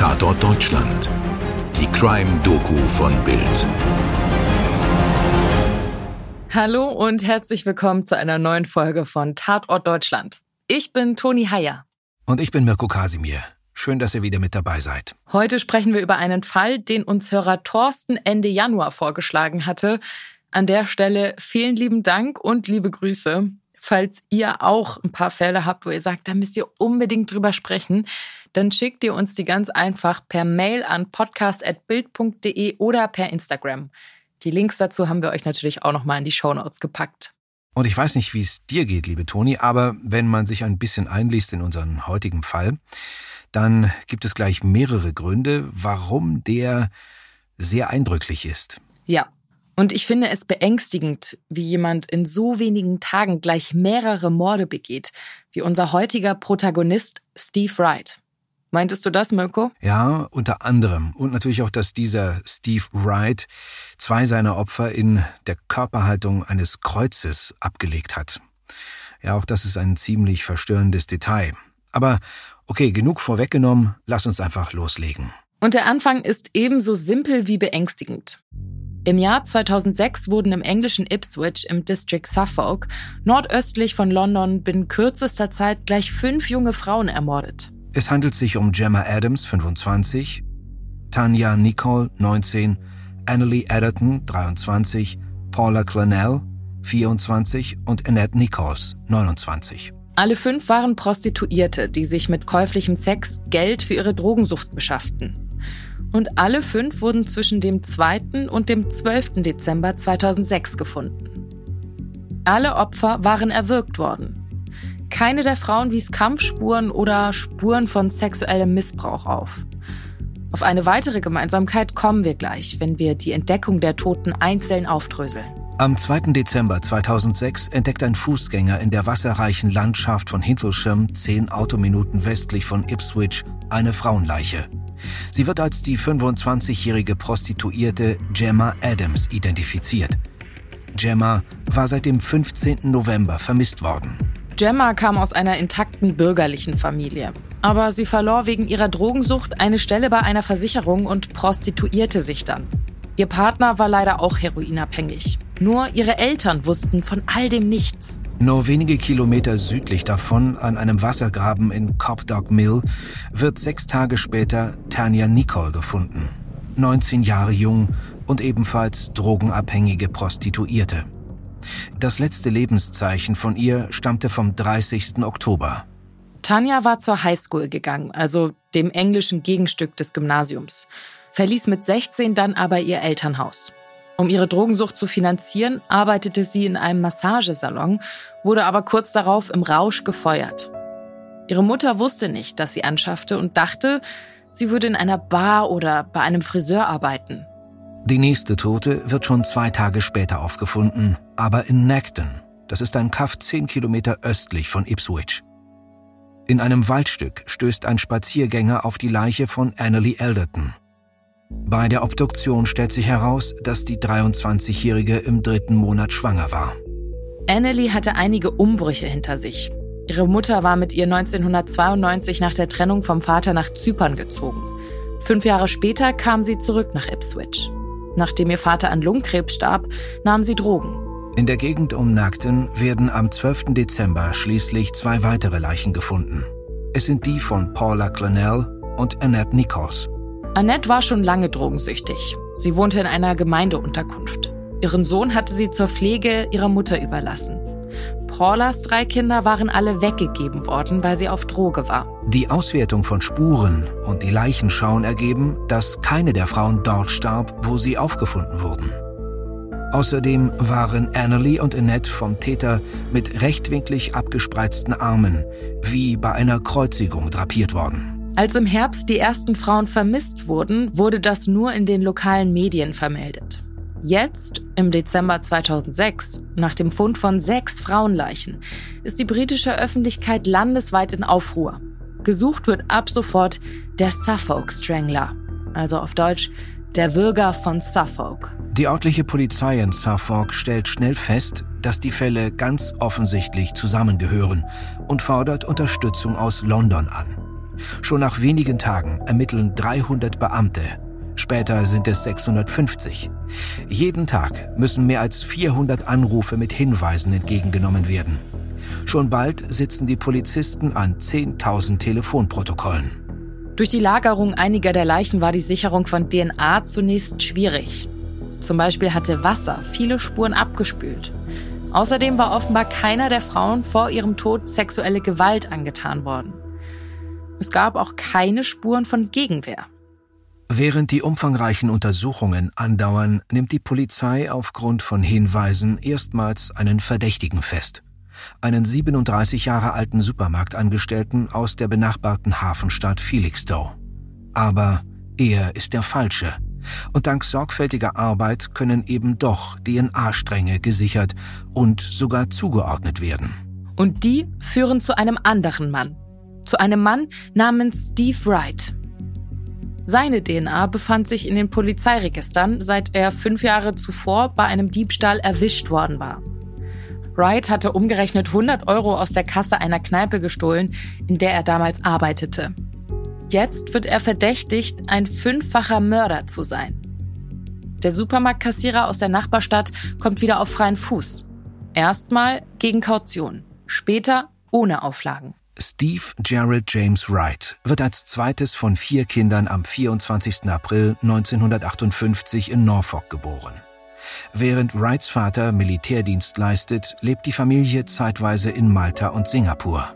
Tatort Deutschland. Die Crime-Doku von Bild. Hallo und herzlich willkommen zu einer neuen Folge von Tatort Deutschland. Ich bin Toni Heyer. Und ich bin Mirko Kasimir. Schön, dass ihr wieder mit dabei seid. Heute sprechen wir über einen Fall, den uns Hörer Thorsten Ende Januar vorgeschlagen hatte. An der Stelle vielen lieben Dank und liebe Grüße. Falls ihr auch ein paar Fälle habt, wo ihr sagt, da müsst ihr unbedingt drüber sprechen, dann schickt ihr uns die ganz einfach per Mail an podcast.bild.de oder per Instagram. Die Links dazu haben wir euch natürlich auch nochmal in die Shownotes gepackt. Und ich weiß nicht, wie es dir geht, liebe Toni, aber wenn man sich ein bisschen einliest in unseren heutigen Fall, dann gibt es gleich mehrere Gründe, warum der sehr eindrücklich ist. Ja, und ich finde es beängstigend, wie jemand in so wenigen Tagen gleich mehrere Morde begeht, wie unser heutiger Protagonist Steve Wright. Meintest du das, Mirko? Ja, unter anderem. Und natürlich auch, dass dieser Steve Wright zwei seiner Opfer in der Körperhaltung eines Kreuzes abgelegt hat. Ja, auch das ist ein ziemlich verstörendes Detail. Aber okay, genug vorweggenommen, lass uns einfach loslegen. Und der Anfang ist ebenso simpel wie beängstigend. Im Jahr 2006 wurden im englischen Ipswich im District Suffolk, nordöstlich von London, binnen kürzester Zeit gleich fünf junge Frauen ermordet. Es handelt sich um Gemma Adams, 25, Tanya Nicole, 19, Annalie Edderton, 23, Paula Clennell, 24 und Annette Nichols, 29. Alle fünf waren Prostituierte, die sich mit käuflichem Sex Geld für ihre Drogensucht beschafften und alle fünf wurden zwischen dem 2. und dem 12. Dezember 2006 gefunden. Alle Opfer waren erwürgt worden. Keine der Frauen wies Kampfspuren oder Spuren von sexuellem Missbrauch auf. Auf eine weitere Gemeinsamkeit kommen wir gleich, wenn wir die Entdeckung der Toten einzeln aufdröseln. Am 2. Dezember 2006 entdeckt ein Fußgänger in der wasserreichen Landschaft von Hintlesham, zehn Autominuten westlich von Ipswich, eine Frauenleiche. Sie wird als die 25-jährige Prostituierte Gemma Adams identifiziert. Gemma war seit dem 15. November vermisst worden. Gemma kam aus einer intakten bürgerlichen Familie. Aber sie verlor wegen ihrer Drogensucht eine Stelle bei einer Versicherung und prostituierte sich dann. Ihr Partner war leider auch heroinabhängig. Nur ihre Eltern wussten von all dem nichts. Nur wenige Kilometer südlich davon, an einem Wassergraben in Copdog Mill, wird sechs Tage später Tanya Nicole gefunden. 19 Jahre jung und ebenfalls drogenabhängige Prostituierte. Das letzte Lebenszeichen von ihr stammte vom 30. Oktober. Tanja war zur Highschool gegangen, also dem englischen Gegenstück des Gymnasiums, verließ mit 16 dann aber ihr Elternhaus. Um ihre Drogensucht zu finanzieren, arbeitete sie in einem Massagesalon, wurde aber kurz darauf im Rausch gefeuert. Ihre Mutter wusste nicht, dass sie anschaffte und dachte, sie würde in einer Bar oder bei einem Friseur arbeiten. Die nächste Tote wird schon zwei Tage später aufgefunden, aber in Nacton. Das ist ein Kaff zehn Kilometer östlich von Ipswich. In einem Waldstück stößt ein Spaziergänger auf die Leiche von Annalie Elderton. Bei der Obduktion stellt sich heraus, dass die 23-Jährige im dritten Monat schwanger war. Annelie hatte einige Umbrüche hinter sich. Ihre Mutter war mit ihr 1992 nach der Trennung vom Vater nach Zypern gezogen. Fünf Jahre später kam sie zurück nach Ipswich. Nachdem ihr Vater an Lungenkrebs starb, nahm sie Drogen. In der Gegend um Nagden werden am 12. Dezember schließlich zwei weitere Leichen gefunden. Es sind die von Paula Clennell und Annette Nichols. Annette war schon lange drogensüchtig. Sie wohnte in einer Gemeindeunterkunft. Ihren Sohn hatte sie zur Pflege ihrer Mutter überlassen. Paulas drei Kinder waren alle weggegeben worden, weil sie auf Droge war. Die Auswertung von Spuren und die Leichenschauen ergeben, dass keine der Frauen dort starb, wo sie aufgefunden wurden. Außerdem waren Annalie und Annette vom Täter mit rechtwinklig abgespreizten Armen, wie bei einer Kreuzigung drapiert worden. Als im Herbst die ersten Frauen vermisst wurden, wurde das nur in den lokalen Medien vermeldet. Jetzt, im Dezember 2006, nach dem Fund von sechs Frauenleichen, ist die britische Öffentlichkeit landesweit in Aufruhr. Gesucht wird ab sofort der Suffolk Strangler, also auf Deutsch der Würger von Suffolk. Die örtliche Polizei in Suffolk stellt schnell fest, dass die Fälle ganz offensichtlich zusammengehören und fordert Unterstützung aus London an. Schon nach wenigen Tagen ermitteln 300 Beamte. Später sind es 650. Jeden Tag müssen mehr als 400 Anrufe mit Hinweisen entgegengenommen werden. Schon bald sitzen die Polizisten an 10.000 Telefonprotokollen. Durch die Lagerung einiger der Leichen war die Sicherung von DNA zunächst schwierig. Zum Beispiel hatte Wasser viele Spuren abgespült. Außerdem war offenbar keiner der Frauen vor ihrem Tod sexuelle Gewalt angetan worden. Es gab auch keine Spuren von Gegenwehr. Während die umfangreichen Untersuchungen andauern, nimmt die Polizei aufgrund von Hinweisen erstmals einen Verdächtigen fest. Einen 37 Jahre alten Supermarktangestellten aus der benachbarten Hafenstadt Felixstowe. Aber er ist der Falsche und dank sorgfältiger Arbeit können eben doch DNA-Stränge gesichert und sogar zugeordnet werden. Und die führen zu einem anderen Mann. Zu einem Mann namens Steve Wright. Seine DNA befand sich in den Polizeiregistern, seit er fünf Jahre zuvor bei einem Diebstahl erwischt worden war. Wright hatte umgerechnet 100 Euro aus der Kasse einer Kneipe gestohlen, in der er damals arbeitete. Jetzt wird er verdächtigt, ein fünffacher Mörder zu sein. Der Supermarktkassierer aus der Nachbarstadt kommt wieder auf freien Fuß. Erstmal gegen Kaution, später ohne Auflagen. Steve Jared James Wright wird als zweites von vier Kindern am 24. April 1958 in Norfolk geboren. Während Wrights Vater Militärdienst leistet, lebt die Familie zeitweise in Malta und Singapur.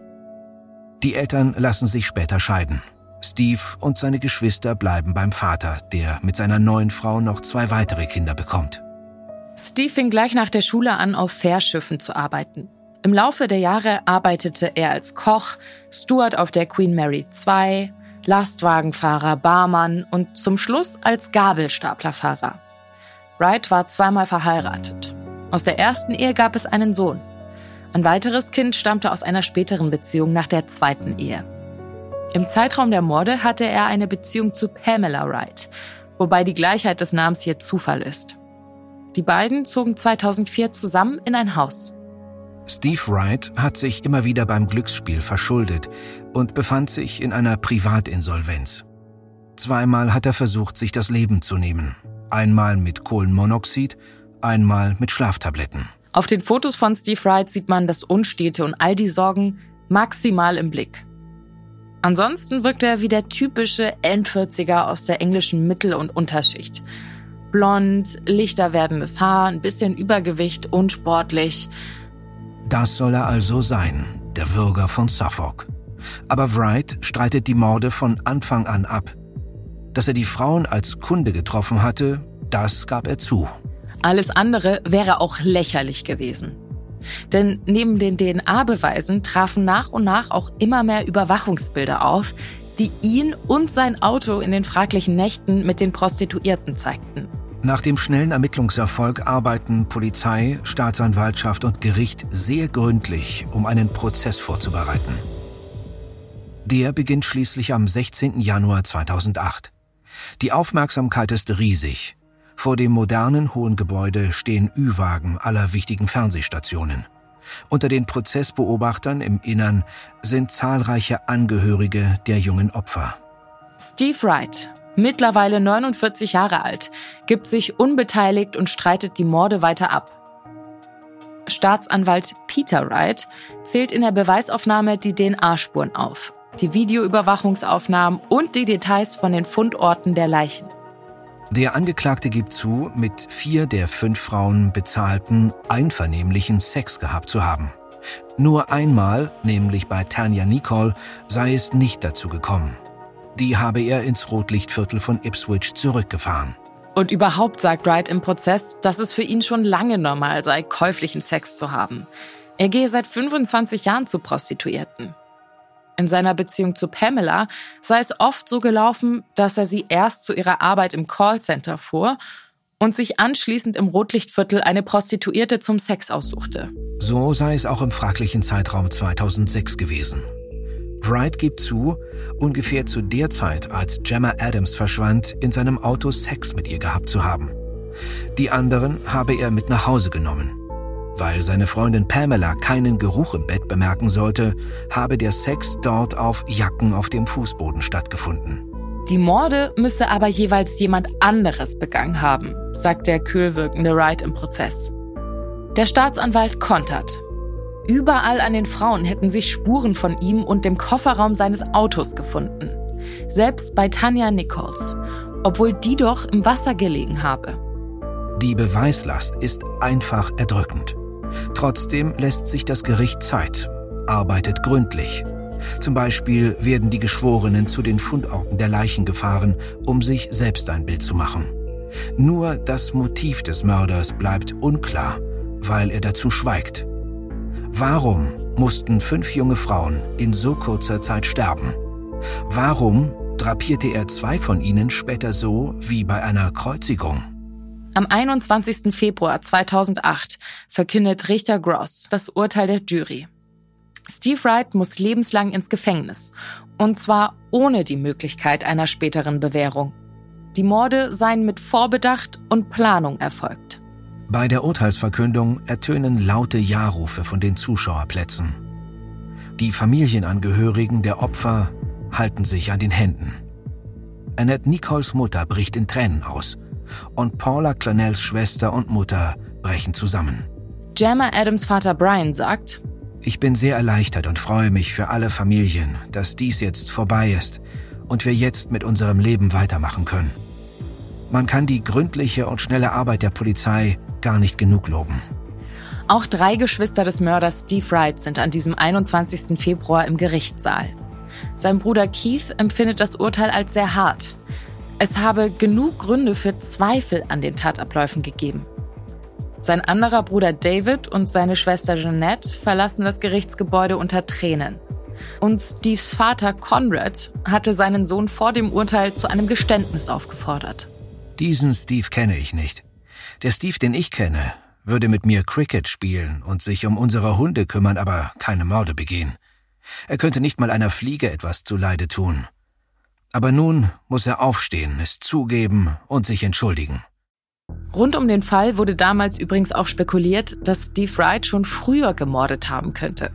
Die Eltern lassen sich später scheiden. Steve und seine Geschwister bleiben beim Vater, der mit seiner neuen Frau noch zwei weitere Kinder bekommt. Steve fing gleich nach der Schule an, auf Fährschiffen zu arbeiten. Im Laufe der Jahre arbeitete er als Koch, Steward auf der Queen Mary II, Lastwagenfahrer, Barmann und zum Schluss als Gabelstaplerfahrer. Wright war zweimal verheiratet. Aus der ersten Ehe gab es einen Sohn. Ein weiteres Kind stammte aus einer späteren Beziehung nach der zweiten Ehe. Im Zeitraum der Morde hatte er eine Beziehung zu Pamela Wright, wobei die Gleichheit des Namens hier Zufall ist. Die beiden zogen 2004 zusammen in ein Haus. Steve Wright hat sich immer wieder beim Glücksspiel verschuldet und befand sich in einer Privatinsolvenz. Zweimal hat er versucht, sich das Leben zu nehmen. Einmal mit Kohlenmonoxid, einmal mit Schlaftabletten. Auf den Fotos von Steve Wright sieht man das Unstete und all die Sorgen maximal im Blick. Ansonsten wirkt er wie der typische Endvierziger aus der englischen Mittel- und Unterschicht. Blond, lichter werdendes Haar, ein bisschen Übergewicht, unsportlich. Das soll er also sein, der Bürger von Suffolk. Aber Wright streitet die Morde von Anfang an ab. Dass er die Frauen als Kunde getroffen hatte, das gab er zu. Alles andere wäre auch lächerlich gewesen. Denn neben den DNA-Beweisen trafen nach und nach auch immer mehr Überwachungsbilder auf, die ihn und sein Auto in den fraglichen Nächten mit den Prostituierten zeigten. Nach dem schnellen Ermittlungserfolg arbeiten Polizei, Staatsanwaltschaft und Gericht sehr gründlich, um einen Prozess vorzubereiten. Der beginnt schließlich am 16. Januar 2008. Die Aufmerksamkeit ist riesig. Vor dem modernen hohen Gebäude stehen Ü-Wagen aller wichtigen Fernsehstationen. Unter den Prozessbeobachtern im Innern sind zahlreiche Angehörige der jungen Opfer. Steve Wright, mittlerweile 49 Jahre alt, gibt sich unbeteiligt und streitet die Morde weiter ab. Staatsanwalt Peter Wright zählt in der Beweisaufnahme die DNA-Spuren auf, die Videoüberwachungsaufnahmen und die Details von den Fundorten der Leichen. Der Angeklagte gibt zu, mit vier der fünf Frauen bezahlten, einvernehmlichen Sex gehabt zu haben. Nur einmal, nämlich bei Tanya Nicole, sei es nicht dazu gekommen. Die habe er ins Rotlichtviertel von Ipswich zurückgefahren. Und überhaupt sagt Wright im Prozess, dass es für ihn schon lange normal sei, käuflichen Sex zu haben. Er gehe seit 25 Jahren zu Prostituierten. In seiner Beziehung zu Pamela sei es oft so gelaufen, dass er sie erst zu ihrer Arbeit im Callcenter fuhr und sich anschließend im Rotlichtviertel eine Prostituierte zum Sex aussuchte. So sei es auch im fraglichen Zeitraum 2006 gewesen. Wright gibt zu, ungefähr zu der Zeit, als Gemma Adams verschwand, in seinem Auto Sex mit ihr gehabt zu haben. Die anderen habe er mit nach Hause genommen. Weil seine Freundin Pamela keinen Geruch im Bett bemerken sollte, habe der Sex dort auf Jacken auf dem Fußboden stattgefunden. Die Morde müsse aber jeweils jemand anderes begangen haben, sagt der kühl wirkende Wright im Prozess. Der Staatsanwalt kontert. Überall an den Frauen hätten sich Spuren von ihm und dem Kofferraum seines Autos gefunden. Selbst bei Tanja Nichols, obwohl die doch im Wasser gelegen habe. Die Beweislast ist einfach erdrückend. Trotzdem lässt sich das Gericht Zeit, arbeitet gründlich. Zum Beispiel werden die Geschworenen zu den Fundorten der Leichen gefahren, um sich selbst ein Bild zu machen. Nur das Motiv des Mörders bleibt unklar, weil er dazu schweigt. Warum mussten fünf junge Frauen in so kurzer Zeit sterben? Warum drapierte er zwei von ihnen später so wie bei einer Kreuzigung? Am 21. Februar 2008 verkündet Richter Gross das Urteil der Jury. Steve Wright muss lebenslang ins Gefängnis. Und zwar ohne die Möglichkeit einer späteren Bewährung. Die Morde seien mit Vorbedacht und Planung erfolgt. Bei der Urteilsverkündung ertönen laute Ja-Rufe von den Zuschauerplätzen. Die Familienangehörigen der Opfer halten sich an den Händen. Annette Nichols Mutter bricht in Tränen aus und Paula Clanels Schwester und Mutter brechen zusammen. Gemma Adams Vater Brian sagt, ich bin sehr erleichtert und freue mich für alle Familien, dass dies jetzt vorbei ist und wir jetzt mit unserem Leben weitermachen können. Man kann die gründliche und schnelle Arbeit der Polizei gar nicht genug loben. Auch drei Geschwister des Mörders Steve Wright sind an diesem 21. Februar im Gerichtssaal. Sein Bruder Keith empfindet das Urteil als sehr hart. Es habe genug Gründe für Zweifel an den Tatabläufen gegeben. Sein anderer Bruder David und seine Schwester Jeanette verlassen das Gerichtsgebäude unter Tränen. Und Steves Vater Conrad hatte seinen Sohn vor dem Urteil zu einem Geständnis aufgefordert. Diesen Steve kenne ich nicht. Der Steve, den ich kenne, würde mit mir Cricket spielen und sich um unsere Hunde kümmern, aber keine Morde begehen. Er könnte nicht mal einer Fliege etwas zuleide tun. Aber nun muss er aufstehen, es zugeben und sich entschuldigen. Rund um den Fall wurde damals übrigens auch spekuliert, dass Steve Wright schon früher gemordet haben könnte.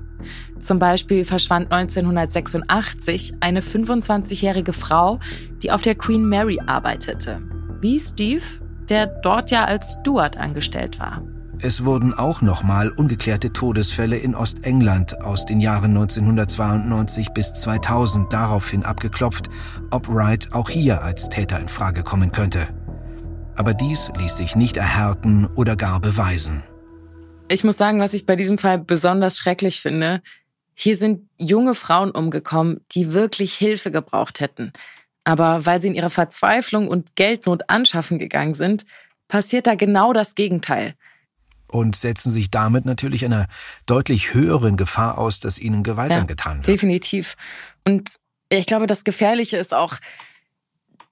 Zum Beispiel verschwand 1986 eine 25-jährige Frau, die auf der Queen Mary arbeitete. Wie Steve, der dort ja als Steward angestellt war. Es wurden auch nochmal ungeklärte Todesfälle in Ostengland aus den Jahren 1992 bis 2000 daraufhin abgeklopft, ob Wright auch hier als Täter in Frage kommen könnte. Aber dies ließ sich nicht erhärten oder gar beweisen. Ich muss sagen, was ich bei diesem Fall besonders schrecklich finde, hier sind junge Frauen umgekommen, die wirklich Hilfe gebraucht hätten. Aber weil sie in ihrer Verzweiflung und Geldnot anschaffen gegangen sind, passiert da genau das Gegenteil und setzen sich damit natürlich einer deutlich höheren Gefahr aus, dass ihnen Gewalt ja, angetan wird. Definitiv. Und ich glaube, das Gefährliche ist auch,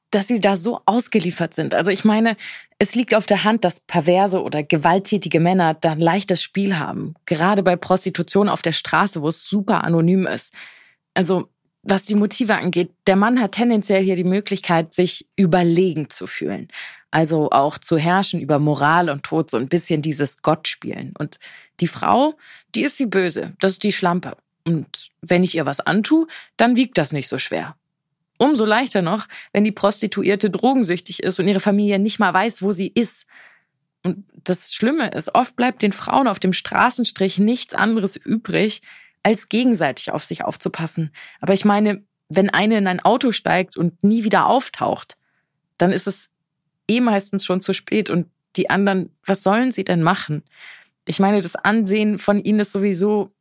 dass sie da so ausgeliefert sind. Also ich meine, es liegt auf der Hand, dass perverse oder gewalttätige Männer da ein leichtes Spiel haben. Gerade bei Prostitution auf der Straße, wo es super anonym ist. Also was die Motive angeht, der Mann hat tendenziell hier die Möglichkeit, sich überlegen zu fühlen. Also auch zu herrschen über Moral und Tod, so ein bisschen dieses Gott spielen. Und die Frau, die ist die Böse, das ist die Schlampe. Und wenn ich ihr was antue, dann wiegt das nicht so schwer. Umso leichter noch, wenn die Prostituierte drogensüchtig ist und ihre Familie nicht mal weiß, wo sie ist. Und das Schlimme ist, oft bleibt den Frauen auf dem Straßenstrich nichts anderes übrig, als gegenseitig auf sich aufzupassen. Aber ich meine, wenn eine in ein Auto steigt und nie wieder auftaucht, dann ist es eh meistens schon zu spät und die anderen, was sollen sie denn machen? Ich meine, das Ansehen von ihnen ist sowieso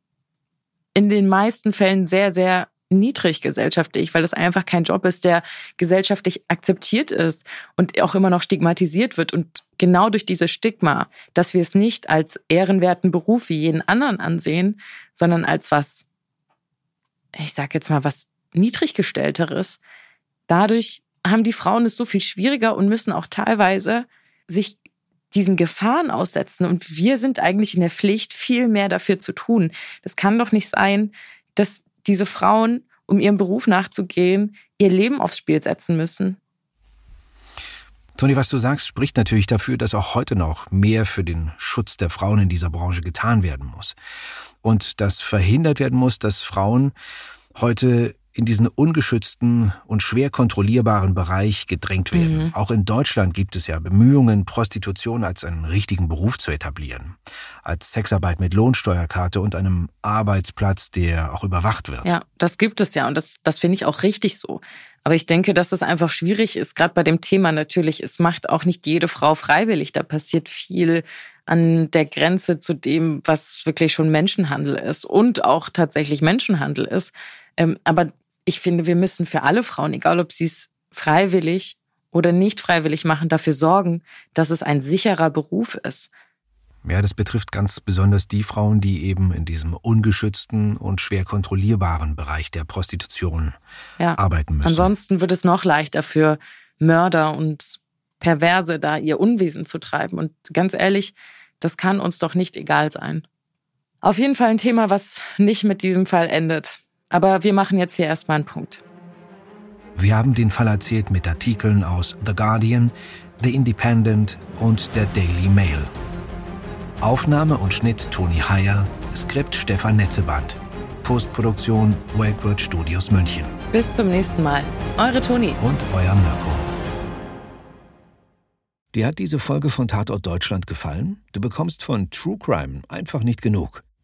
in den meisten Fällen sehr, sehr niedrig gesellschaftlich, weil das einfach kein Job ist, der gesellschaftlich akzeptiert ist und auch immer noch stigmatisiert wird. Und genau durch dieses Stigma, dass wir es nicht als ehrenwerten Beruf wie jeden anderen ansehen, sondern als was, ich sag jetzt mal, was niedriggestellteres, dadurch haben die Frauen es so viel schwieriger und müssen auch teilweise sich diesen Gefahren aussetzen. Und wir sind eigentlich in der Pflicht, viel mehr dafür zu tun. Das kann doch nicht sein, dass diese Frauen, um ihrem Beruf nachzugehen, ihr Leben aufs Spiel setzen müssen. Toni, was du sagst, spricht natürlich dafür, dass auch heute noch mehr für den Schutz der Frauen in dieser Branche getan werden muss. Und dass verhindert werden muss, dass Frauen heute in diesen ungeschützten und schwer kontrollierbaren Bereich gedrängt werden. Mhm. Auch in Deutschland gibt es ja Bemühungen, Prostitution als einen richtigen Beruf zu etablieren. Als Sexarbeit mit Lohnsteuerkarte und einem Arbeitsplatz, der auch überwacht wird. Ja, das gibt es ja und das, das finde ich auch richtig so. Aber ich denke, dass es einfach schwierig ist, gerade bei dem Thema natürlich. Es macht auch nicht jede Frau freiwillig. Da passiert viel an der Grenze zu dem, was wirklich schon Menschenhandel ist und auch tatsächlich Menschenhandel ist. Ähm, aber ich finde, wir müssen für alle Frauen, egal ob sie es freiwillig oder nicht freiwillig machen, dafür sorgen, dass es ein sicherer Beruf ist. Ja, das betrifft ganz besonders die Frauen, die eben in diesem ungeschützten und schwer kontrollierbaren Bereich der Prostitution ja. arbeiten müssen. Ansonsten wird es noch leichter für Mörder und Perverse da ihr Unwesen zu treiben. Und ganz ehrlich, das kann uns doch nicht egal sein. Auf jeden Fall ein Thema, was nicht mit diesem Fall endet. Aber wir machen jetzt hier erstmal einen Punkt. Wir haben den Fall erzählt mit Artikeln aus The Guardian, The Independent und der Daily Mail. Aufnahme und Schnitt Toni Heyer, Skript Stefan Netzeband. Postproduktion Wakeword Studios München. Bis zum nächsten Mal. Eure Toni. Und euer Mirko. Dir hat diese Folge von Tatort Deutschland gefallen? Du bekommst von True Crime einfach nicht genug.